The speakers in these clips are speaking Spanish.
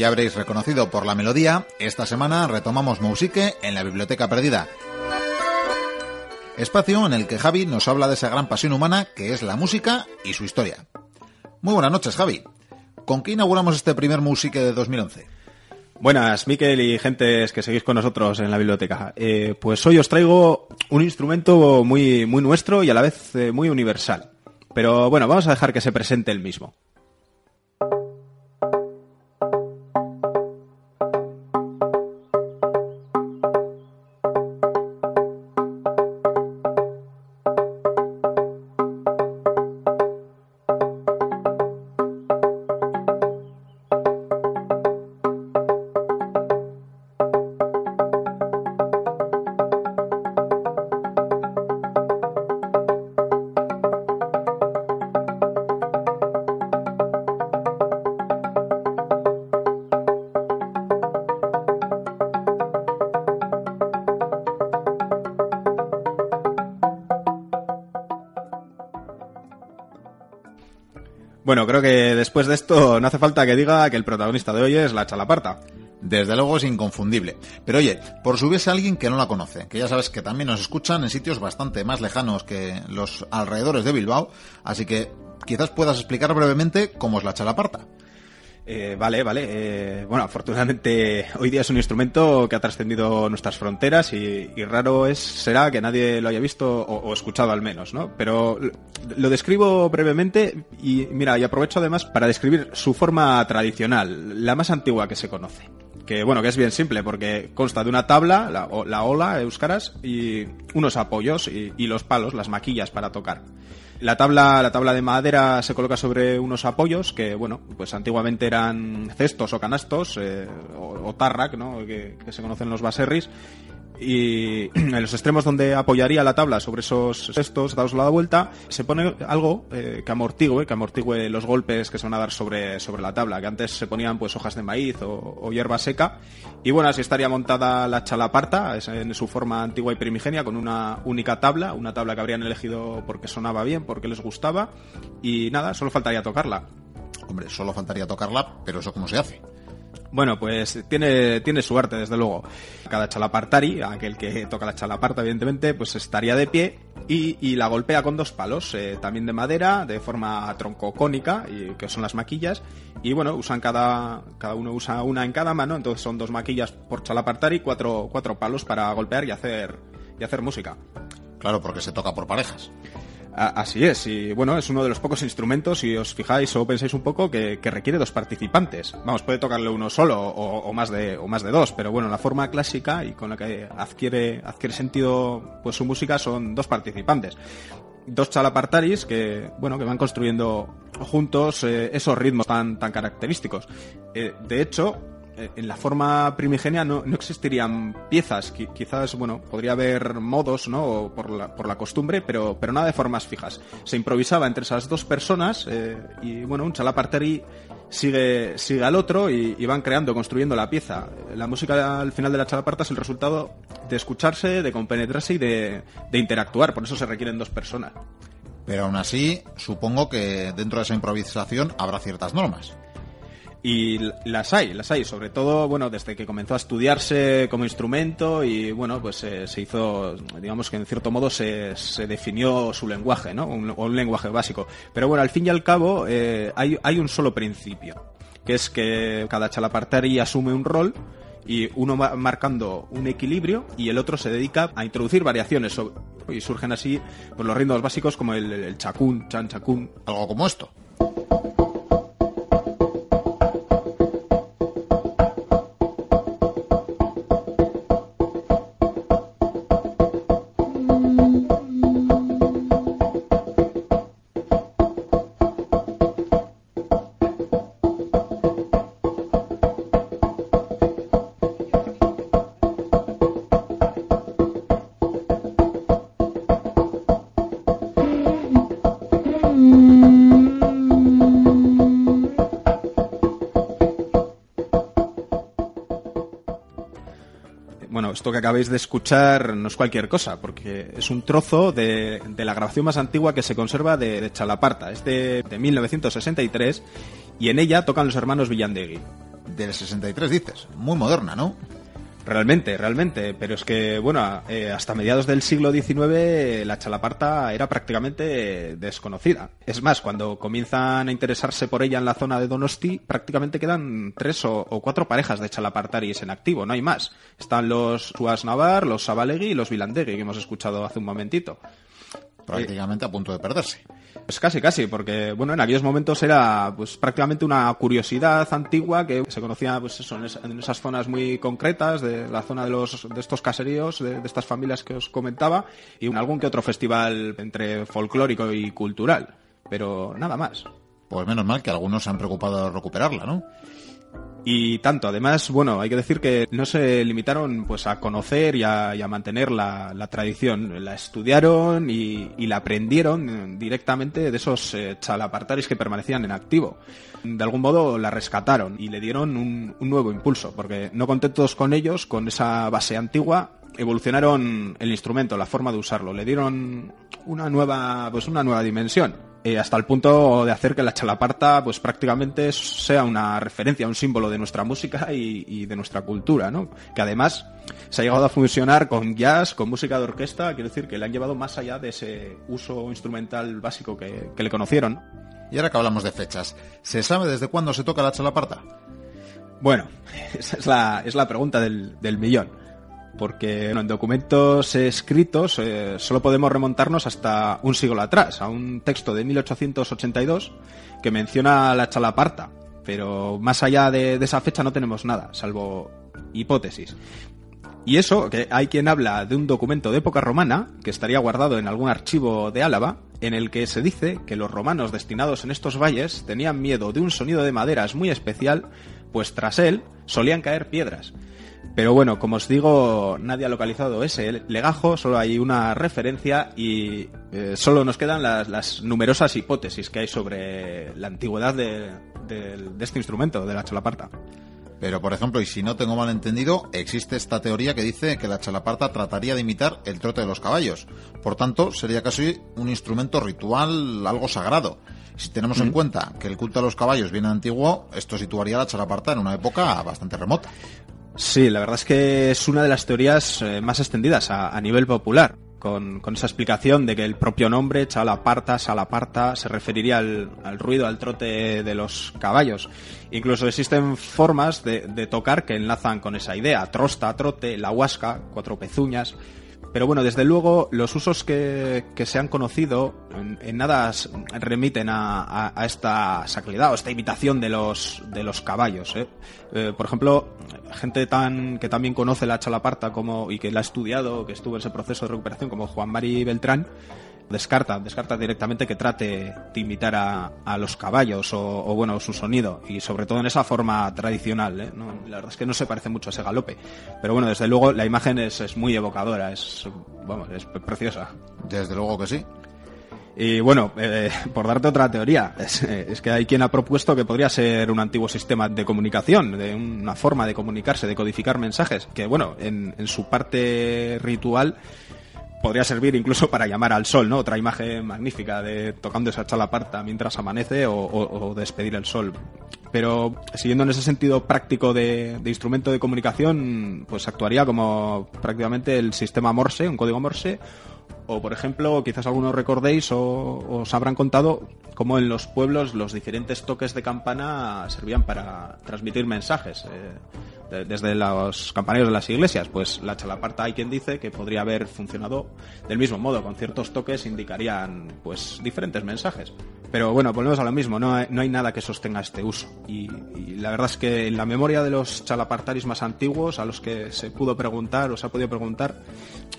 Ya habréis reconocido por la melodía, esta semana retomamos Musique en la Biblioteca Perdida. Espacio en el que Javi nos habla de esa gran pasión humana que es la música y su historia. Muy buenas noches, Javi. ¿Con qué inauguramos este primer Musique de 2011? Buenas, Miquel y gentes que seguís con nosotros en la biblioteca. Eh, pues hoy os traigo un instrumento muy, muy nuestro y a la vez eh, muy universal. Pero bueno, vamos a dejar que se presente el mismo. Bueno, creo que después de esto no hace falta que diga que el protagonista de hoy es la chalaparta. Desde luego es inconfundible. Pero oye, por si hubiese alguien que no la conoce, que ya sabes que también nos escuchan en sitios bastante más lejanos que los alrededores de Bilbao, así que quizás puedas explicar brevemente cómo es la chalaparta. Eh, vale, vale. Eh, bueno, afortunadamente hoy día es un instrumento que ha trascendido nuestras fronteras y, raro es será que nadie lo haya visto o, escuchado al menos, ¿no? Pero lo describo brevemente y mira, y aprovecho además para describir su forma tradicional, la más antigua que se conoce. Que bueno, que es bien simple porque consta de una tabla, la, la ola, euskaras, y unos apoyos y, y los palos, las maquillas para tocar. La tabla, la tabla de madera se coloca sobre unos apoyos que, bueno, pues antiguamente eran cestos o canastos, eh, o, tarrac, ¿no? Que, que, se conocen los baserris, y en los extremos donde apoyaría la tabla sobre esos cestos dados la vuelta se pone algo eh, que amortigue que amortigue los golpes que se van a dar sobre, sobre la tabla que antes se ponían pues hojas de maíz o, hierba seca. Y bueno así estaría montada la chalaparta en su forma antigua y primigenia con una única tabla una tabla que habrían elegido porque sonaba bien porque les gustaba. Y nada solo faltaría tocarla. Hombre solo faltaría tocarla pero eso cómo se hace bueno, pues tiene, tiene su arte, desde luego. Cada chalapartari, aquel que toca la chalaparta, evidentemente, pues estaría de pie y, la golpea con dos palos, eh, también de madera, de forma troncocónica, y, que son las maquillas. Y bueno, usan cada, cada uno usa una en cada mano, entonces son dos maquillas por chalapartari, cuatro, cuatro palos para golpear y hacer, y hacer música. Claro, porque se toca por parejas. Así es, y bueno, es uno de los pocos instrumentos, si os fijáis o pensáis un poco, que, requiere dos participantes. Vamos, puede tocarle uno solo o, más de, o más de dos, pero bueno, la forma clásica y con la que adquiere, adquiere sentido pues su música son dos participantes. Dos chalapartaris que, bueno, que van construyendo juntos eh, esos ritmos tan, tan característicos. Eh, de hecho, en la forma primigenia no, no existirían piezas. quizás, bueno, podría haber modos, ¿no? Por la, por la costumbre, pero, pero nada de formas fijas. Se improvisaba entre esas dos personas eh, y, bueno, un chalaparteri sigue, sigue al otro y, van creando, construyendo la pieza. La música al final de la chalaparta es el resultado de escucharse, de compenetrarse y de, de interactuar. Por eso se requieren dos personas. Pero aún así, supongo que dentro de esa improvisación habrá ciertas normas. Y las hay, las hay, sobre todo, bueno, desde que comenzó a estudiarse como instrumento y, bueno, pues eh, se hizo, digamos que en cierto modo se, se definió su lenguaje, ¿no? Un, un, lenguaje básico. Pero bueno, al fin y al cabo eh, hay, hay un solo principio, que es que cada chalapartari asume un rol y uno va marcando un equilibrio y el otro se dedica a introducir variaciones y surgen así pues, los ritmos básicos como el, el chacún, chan chacún. Algo como esto. Esto que acabáis de escuchar no es cualquier cosa, porque es un trozo de, la grabación más antigua que se conserva de, de Chalaparta. Es de, 1963 y en ella tocan los hermanos Villandegui. del 63, dices. Muy moderna, ¿no? Realmente, realmente. Pero es que, bueno, eh, hasta mediados del siglo XIX la chalaparta era prácticamente desconocida. Es más, cuando comienzan a interesarse por ella en la zona de Donosti, prácticamente quedan tres o, cuatro parejas de chalapartaris en activo, no hay más. Están los Suas Navar, los Sabalegui y los Vilandegui, que hemos escuchado hace un momentito. Prácticamente a punto de perderse. Pues casi, casi, porque bueno, en aquellos momentos era pues prácticamente una curiosidad antigua que se conocía pues eso, en, esas zonas muy concretas de la zona de los de estos caseríos, de, estas familias que os comentaba, y algún que otro festival entre folclórico y cultural, pero nada más. Pues menos mal que algunos se han preocupado de recuperarla, ¿no? Y tanto, además, bueno, hay que decir que no se limitaron pues a conocer y a, mantener la, tradición, la estudiaron y, la aprendieron directamente de esos eh, chalapartaris que permanecían en activo. De algún modo la rescataron y le dieron un, un nuevo impulso, porque no contentos con ellos, con esa base antigua, evolucionaron el instrumento, la forma de usarlo, le dieron una nueva, pues una nueva dimensión eh, hasta el punto de hacer que la chalaparta pues prácticamente sea una referencia, un símbolo de nuestra música y, de nuestra cultura, ¿no? Que además se ha llegado a fusionar con jazz, con música de orquesta, quiero decir que le han llevado más allá de ese uso instrumental básico que, le conocieron. Y ahora que hablamos de fechas, ¿se sabe desde cuándo se toca la chalaparta? Bueno, esa es la, es la pregunta del, del millón porque en documentos escritos eh, solo podemos remontarnos hasta un siglo atrás, a un texto de 1882 que menciona la chalaparta, pero más allá de, esa fecha no tenemos nada, salvo hipótesis. Y eso, que hay quien habla de un documento de época romana, que estaría guardado en algún archivo de Álava, en el que se dice que los romanos destinados en estos valles tenían miedo de un sonido de maderas muy especial, pues tras él solían caer piedras. Pero bueno, como os digo, nadie ha localizado ese legajo, solo hay una referencia y eh, solo nos quedan las, numerosas hipótesis que hay sobre la antigüedad de, este instrumento, de la chalaparta. Pero, por ejemplo, y si no tengo mal entendido, existe esta teoría que dice que la chalaparta trataría de imitar el trote de los caballos. Por tanto, sería casi un instrumento ritual, algo sagrado. Si tenemos en mm. cuenta que el culto a los caballos viene antiguo, esto situaría a la chalaparta en una época bastante remota. Sí, la verdad es que es una de las teorías eh, más extendidas a, nivel popular. Con, esa explicación de que el propio nombre, chalaparta, salaparta, se referiría al, ruido, al trote de los caballos. Incluso existen formas de, de, tocar que enlazan con esa idea. Trosta, trote, la huasca, cuatro pezuñas. Pero bueno, desde luego los usos que, se han conocido en, nada remiten a, esta sacralidad o esta imitación de los, de los caballos. ¿eh? Eh, por ejemplo, gente tan que también conoce la chalaparta como, y que la ha estudiado, que estuvo en ese proceso de recuperación, como Juan Mari Beltrán, descarta, descarta directamente que trate de imitar a, los caballos o, bueno, su sonido y sobre todo en esa forma tradicional. ¿eh? la verdad es que no se parece mucho a ese galope, pero bueno, desde luego la imagen es, muy evocadora, es, vamos, es preciosa. Desde luego que sí. Y bueno, eh, por darte otra teoría, es, que hay quien ha propuesto que podría ser un antiguo sistema de comunicación, de una forma de comunicarse, de codificar mensajes, que bueno, en, en su parte ritual podría servir incluso para llamar al sol, ¿no? Otra imagen magnífica de tocando esa chalaparta mientras amanece o, despedir el sol. Pero siguiendo en ese sentido práctico de, instrumento de comunicación, pues actuaría como prácticamente el sistema Morse, un código Morse, o por ejemplo, quizás algunos recordéis o os habrán contado cómo en los pueblos los diferentes toques de campana servían para transmitir mensajes. Eh, desde los campanarios de las iglesias, pues la chalaparta hay quien dice que podría haber funcionado del mismo modo, con ciertos toques indicarían pues diferentes mensajes. Pero bueno, volvemos a lo mismo, no hay, no hay nada que sostenga este uso. Y, la verdad es que en la memoria de los chalapartaris más antiguos, a los que se pudo preguntar o se ha podido preguntar,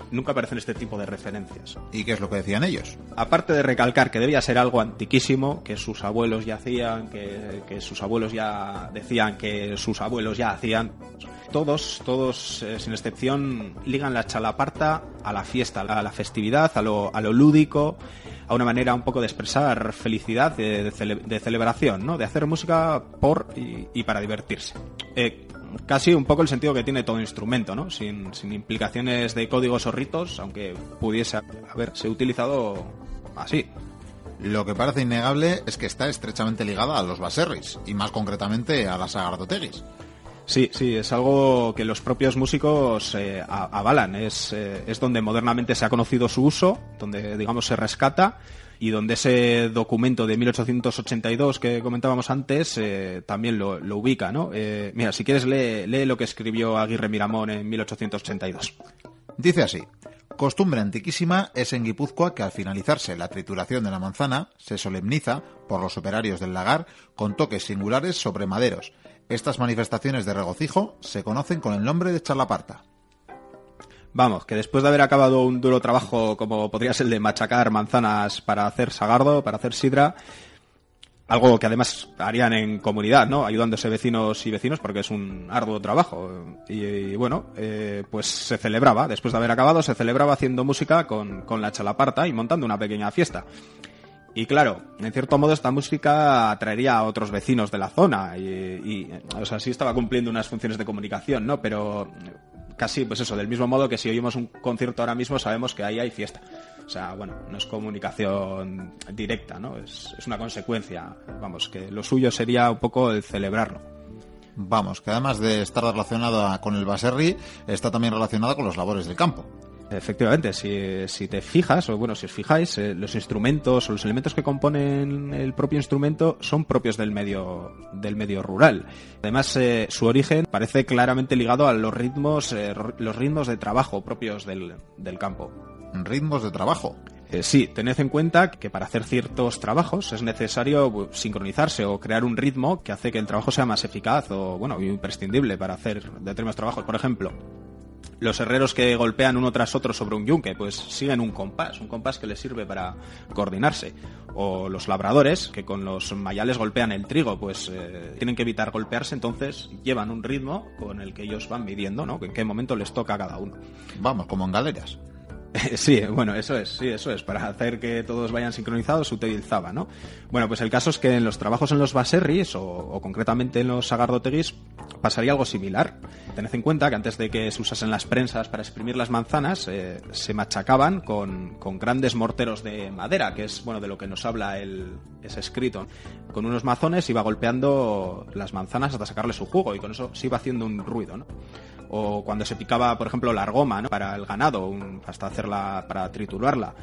nunca aparecen este tipo de referencias. ¿Y qué es lo que decían ellos? Aparte de recalcar que debía ser algo antiquísimo, que sus abuelos ya hacían, que, que sus abuelos ya decían que sus abuelos ya hacían, todos, todos eh, sin excepción, ligan la chalaparta a la fiesta, a la festividad, a lo, a lo lúdico, a una manera un poco de expresar felicidad, de, celebración, ¿no? De hacer música por y, para divertirse. Eh, casi un poco el sentido que tiene todo instrumento, ¿no? Sin, sin implicaciones de códigos o ritos, aunque pudiese haberse utilizado así. Lo que parece innegable es que está estrechamente ligada a los baserris, y más concretamente a las agardoteguis. Sí, sí, es algo que los propios músicos eh, avalan. Es, eh, es donde modernamente se ha conocido su uso, donde, digamos, se rescata y donde ese documento de 1882 que comentábamos antes eh, también lo, ubica, ¿no? Eh, mira, si quieres lee, lee lo que escribió Aguirre Miramón en 1882. Dice así. Costumbre antiquísima es en Guipúzcoa que al finalizarse la trituración de la manzana se solemniza por los operarios del lagar con toques singulares sobre maderos. Estas manifestaciones de regocijo se conocen con el nombre de charlaparta. Vamos, que después de haber acabado un duro trabajo como podría ser el de machacar manzanas para hacer sagardo, para hacer sidra, algo que además harían en comunidad, ¿no? Ayudándose vecinos y vecinos porque es un arduo trabajo. Y, bueno, eh, pues se celebraba, después de haber acabado, se celebraba haciendo música con, con la chalaparta y montando una pequeña fiesta. Y claro, en cierto modo esta música atraería a otros vecinos de la zona y, y, o sea, sí estaba cumpliendo unas funciones de comunicación, ¿no? Pero casi, pues eso, del mismo modo que si oímos un concierto ahora mismo sabemos que ahí hay fiesta. O sea, bueno, no es comunicación directa, ¿no? Es, es una consecuencia. Vamos, que lo suyo sería un poco el celebrarlo. Vamos, que además de estar relacionada con el baserri, está también relacionada con los labores del campo. Efectivamente, si, si, te fijas, o bueno, si os fijáis, eh, los instrumentos o los elementos que componen el propio instrumento son propios del medio, del medio rural. Además, eh, su origen parece claramente ligado a los ritmos, eh, los ritmos de trabajo propios del, del campo. ¿Ritmos de trabajo? sí, tened en cuenta que para hacer ciertos trabajos es necesario sincronizarse o crear un ritmo que hace que el trabajo sea más eficaz o, bueno, imprescindible para hacer determinados trabajos. Por ejemplo, los herreros que golpean uno tras otro sobre un yunque, pues siguen un compás, un compás que les sirve para coordinarse. O los labradores, que con los mayales golpean el trigo, pues eh, tienen que evitar golpearse, entonces llevan un ritmo con el que ellos van midiendo, ¿no? En qué momento les toca a cada uno. Vamos, como en galeras. Sí, bueno, eso es, sí, eso es. Para hacer que todos vayan sincronizados se utilizaba, ¿no? Bueno, pues el caso es que en los trabajos en los baserris, o, concretamente en los sagardoteguis, pasaría algo similar. Tened en cuenta que antes de que se usasen las prensas para exprimir las manzanas, eh, se machacaban con, grandes morteros de madera, que es, bueno, de lo que nos habla el, ese escrito. Con unos mazones iba golpeando las manzanas hasta sacarle su jugo, y con eso se iba haciendo un ruido, ¿no? O cuando se picaba, por ejemplo, la argoma para el ganado, hasta hacerla, para triturarla,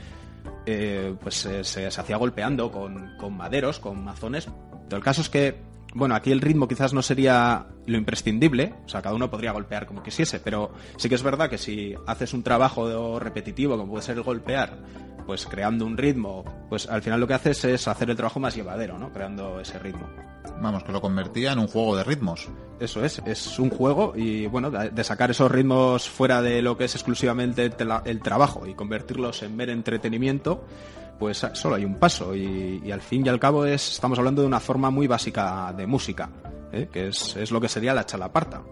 eh, pues se, hacía golpeando con, con maderos, con mazones. El caso es que, bueno, aquí el ritmo quizás no sería lo imprescindible, o sea, cada uno podría golpear como quisiese, pero sí que es verdad que si haces un trabajo repetitivo, como puede ser el golpear, pues creando un ritmo, pues al final lo que haces es hacer el trabajo más llevadero, ¿no? Creando ese ritmo. Vamos, que lo convertía en un juego de ritmos. Eso es, es un juego y bueno, de sacar esos ritmos fuera de lo que es exclusivamente el trabajo y convertirlos en mero entretenimiento, pues solo hay un paso y, al fin y al cabo es, estamos hablando de una forma muy básica de música, ¿eh? que es, es lo que sería la chalaparta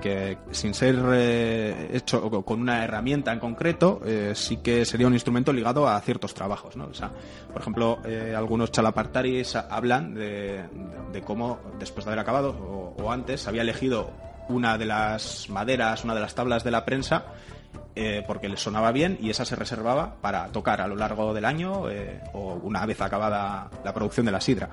que sin ser eh, hecho con una herramienta en concreto, eh, sí que sería un instrumento ligado a ciertos trabajos. ¿no? O sea, por ejemplo, eh, algunos chalapartaris hablan de, cómo, después de haber acabado o, antes, había elegido una de las maderas, una de las tablas de la prensa, porque le sonaba bien y esa se reservaba para tocar a lo largo del año o una vez acabada la producción de la sidra.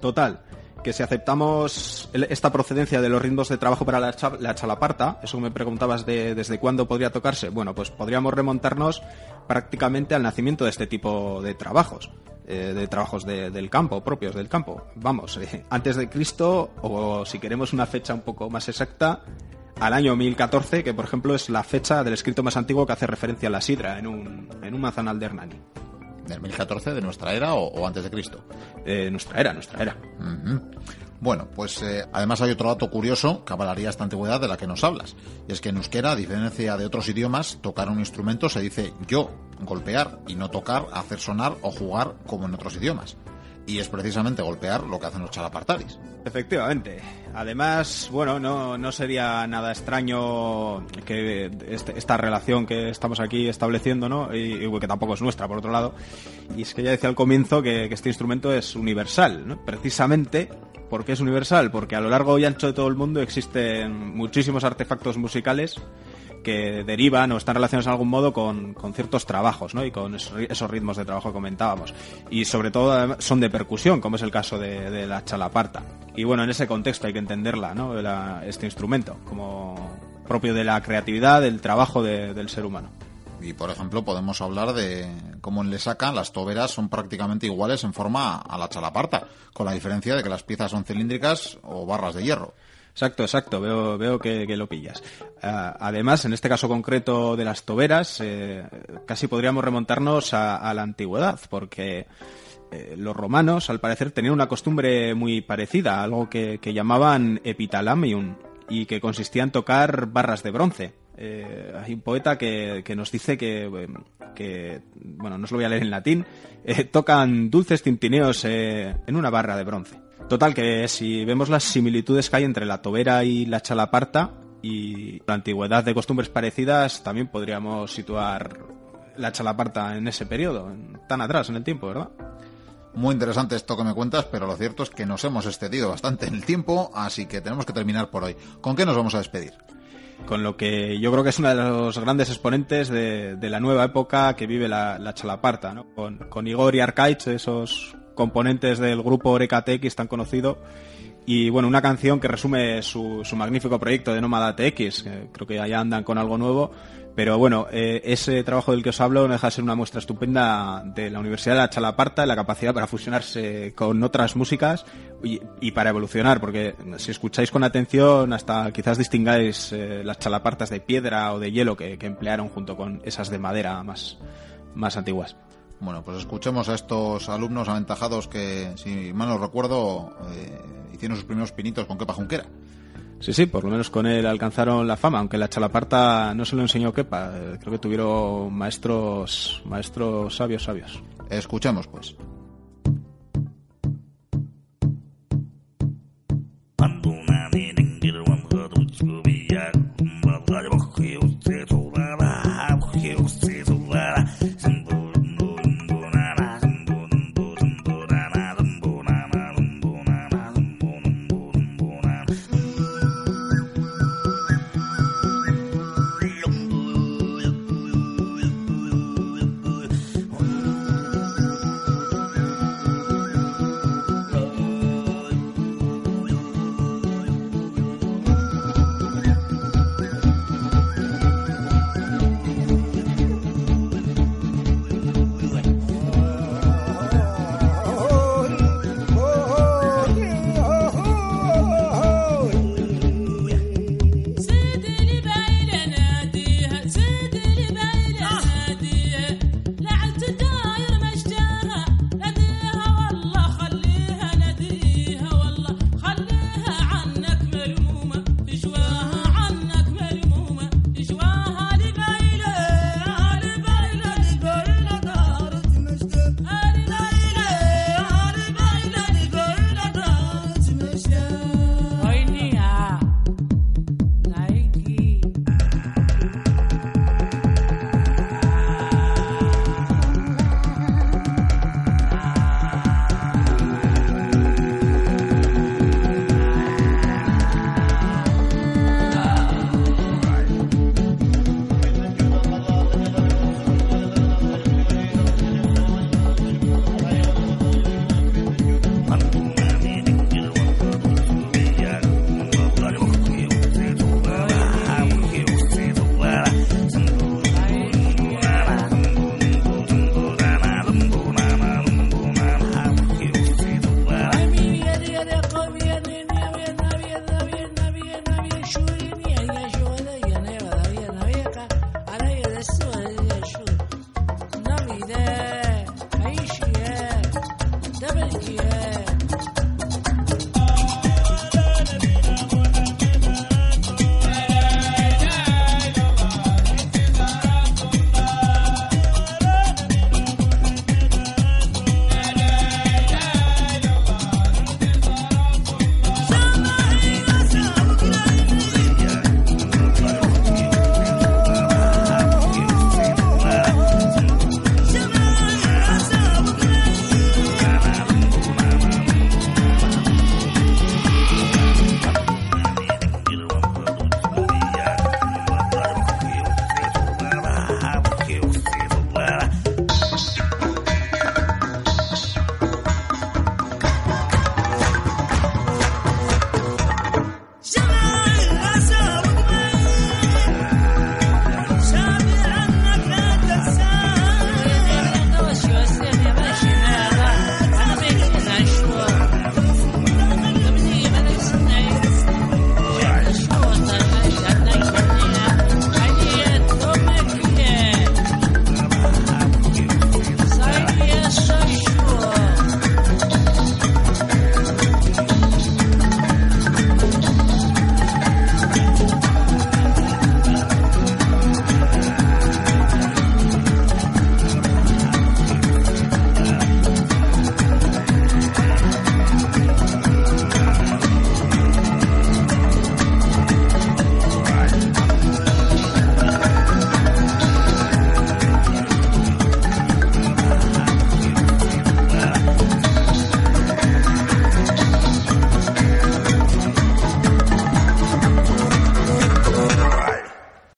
Total, que si aceptamos esta procedencia de los ritmos de trabajo para la, chalaparta, eso me preguntabas de desde cuándo podría tocarse, bueno, pues podríamos remontarnos prácticamente al nacimiento de este tipo de trabajos, eh, de trabajos del campo, propios del campo. Vamos, eh, antes de Cristo, o si queremos una fecha un poco más exacta, al año 1014, que por ejemplo es la fecha del escrito más antiguo que hace referencia a la sidra en un, en un manzanal de Hernani del 1014 de nuestra era o, antes de Cristo? Eh, nuestra era, nuestra era. Bueno, pues eh, además hay otro dato curioso que avalaría esta antigüedad de la que nos hablas. Y es que en euskera, a diferencia de otros idiomas, tocar un instrumento se dice yo, golpear, y no tocar, hacer sonar o jugar como en otros idiomas. Y es precisamente golpear lo que hacen los chalapartaris. Efectivamente. Además, bueno, no, no sería nada extraño que este, esta relación que estamos aquí estableciendo, ¿no? Y, que tampoco es nuestra, por otro lado. Y es que ya decía al comienzo que, que este instrumento es universal, ¿no? Precisamente porque es universal, porque a lo largo y ancho de todo el mundo existen muchísimos artefactos musicales que derivan o están relacionados de algún modo con, ciertos trabajos, ¿no? Y con esos ritmos de trabajo que comentábamos. Y sobre todo son de percusión, como es el caso de, la chalaparta. Y bueno, en ese contexto hay que entenderla, ¿no? este instrumento, como propio de la creatividad, del trabajo del ser humano. Y por ejemplo, podemos hablar de cómo en Lesaca las toberas son prácticamente iguales en forma a la chalaparta, con la diferencia de que las piezas son cilíndricas o barras de hierro. Exacto, exacto, veo, veo que, lo pillas. Ah, además, en este caso concreto de las toberas, eh, casi podríamos remontarnos a, la antigüedad, porque eh, los romanos, al parecer, tenían una costumbre muy parecida, algo que, llamaban epitalamium, y que consistía en tocar barras de bronce. Eh, hay un poeta que, nos dice que, que, bueno, no os lo voy a leer en latín, tocan dulces tintineos en una barra de bronce. Total, que si vemos las similitudes que hay entre la tobera y la chalaparta y la antigüedad de costumbres parecidas, también podríamos situar la chalaparta en ese periodo, tan atrás en el tiempo, ¿verdad? Muy interesante esto que me cuentas, pero lo cierto es que nos hemos excedido bastante en el tiempo, así que tenemos que terminar por hoy. ¿Con qué nos vamos a despedir? Con lo que yo creo que es uno de los grandes exponentes de, la nueva época que vive la, chalaparta, ¿no? Con, con Igor y Arcaich, esos componentes del grupo Oreca TX tan conocido. Y bueno, una canción que resume su, su magnífico proyecto de Nómada TX, creo que allá andan con algo nuevo. Pero bueno, eh, ese trabajo del que os hablo no deja de ser una muestra estupenda de la Universidad de la Chalaparta, la capacidad para fusionarse con otras músicas y, para evolucionar, porque si escucháis con atención, hasta quizás distingáis eh, las chalapartas de piedra o de hielo que, que emplearon junto con esas de madera más, más antiguas. Bueno, pues escuchemos a estos alumnos aventajados que, si mal no recuerdo, eh, hicieron sus primeros pinitos con Kepa Junquera. Sí, sí, por lo menos con él alcanzaron la fama, aunque la chalaparta no se lo enseñó Kepa, eh, creo que tuvieron maestros, maestros sabios, sabios. Escuchemos, pues.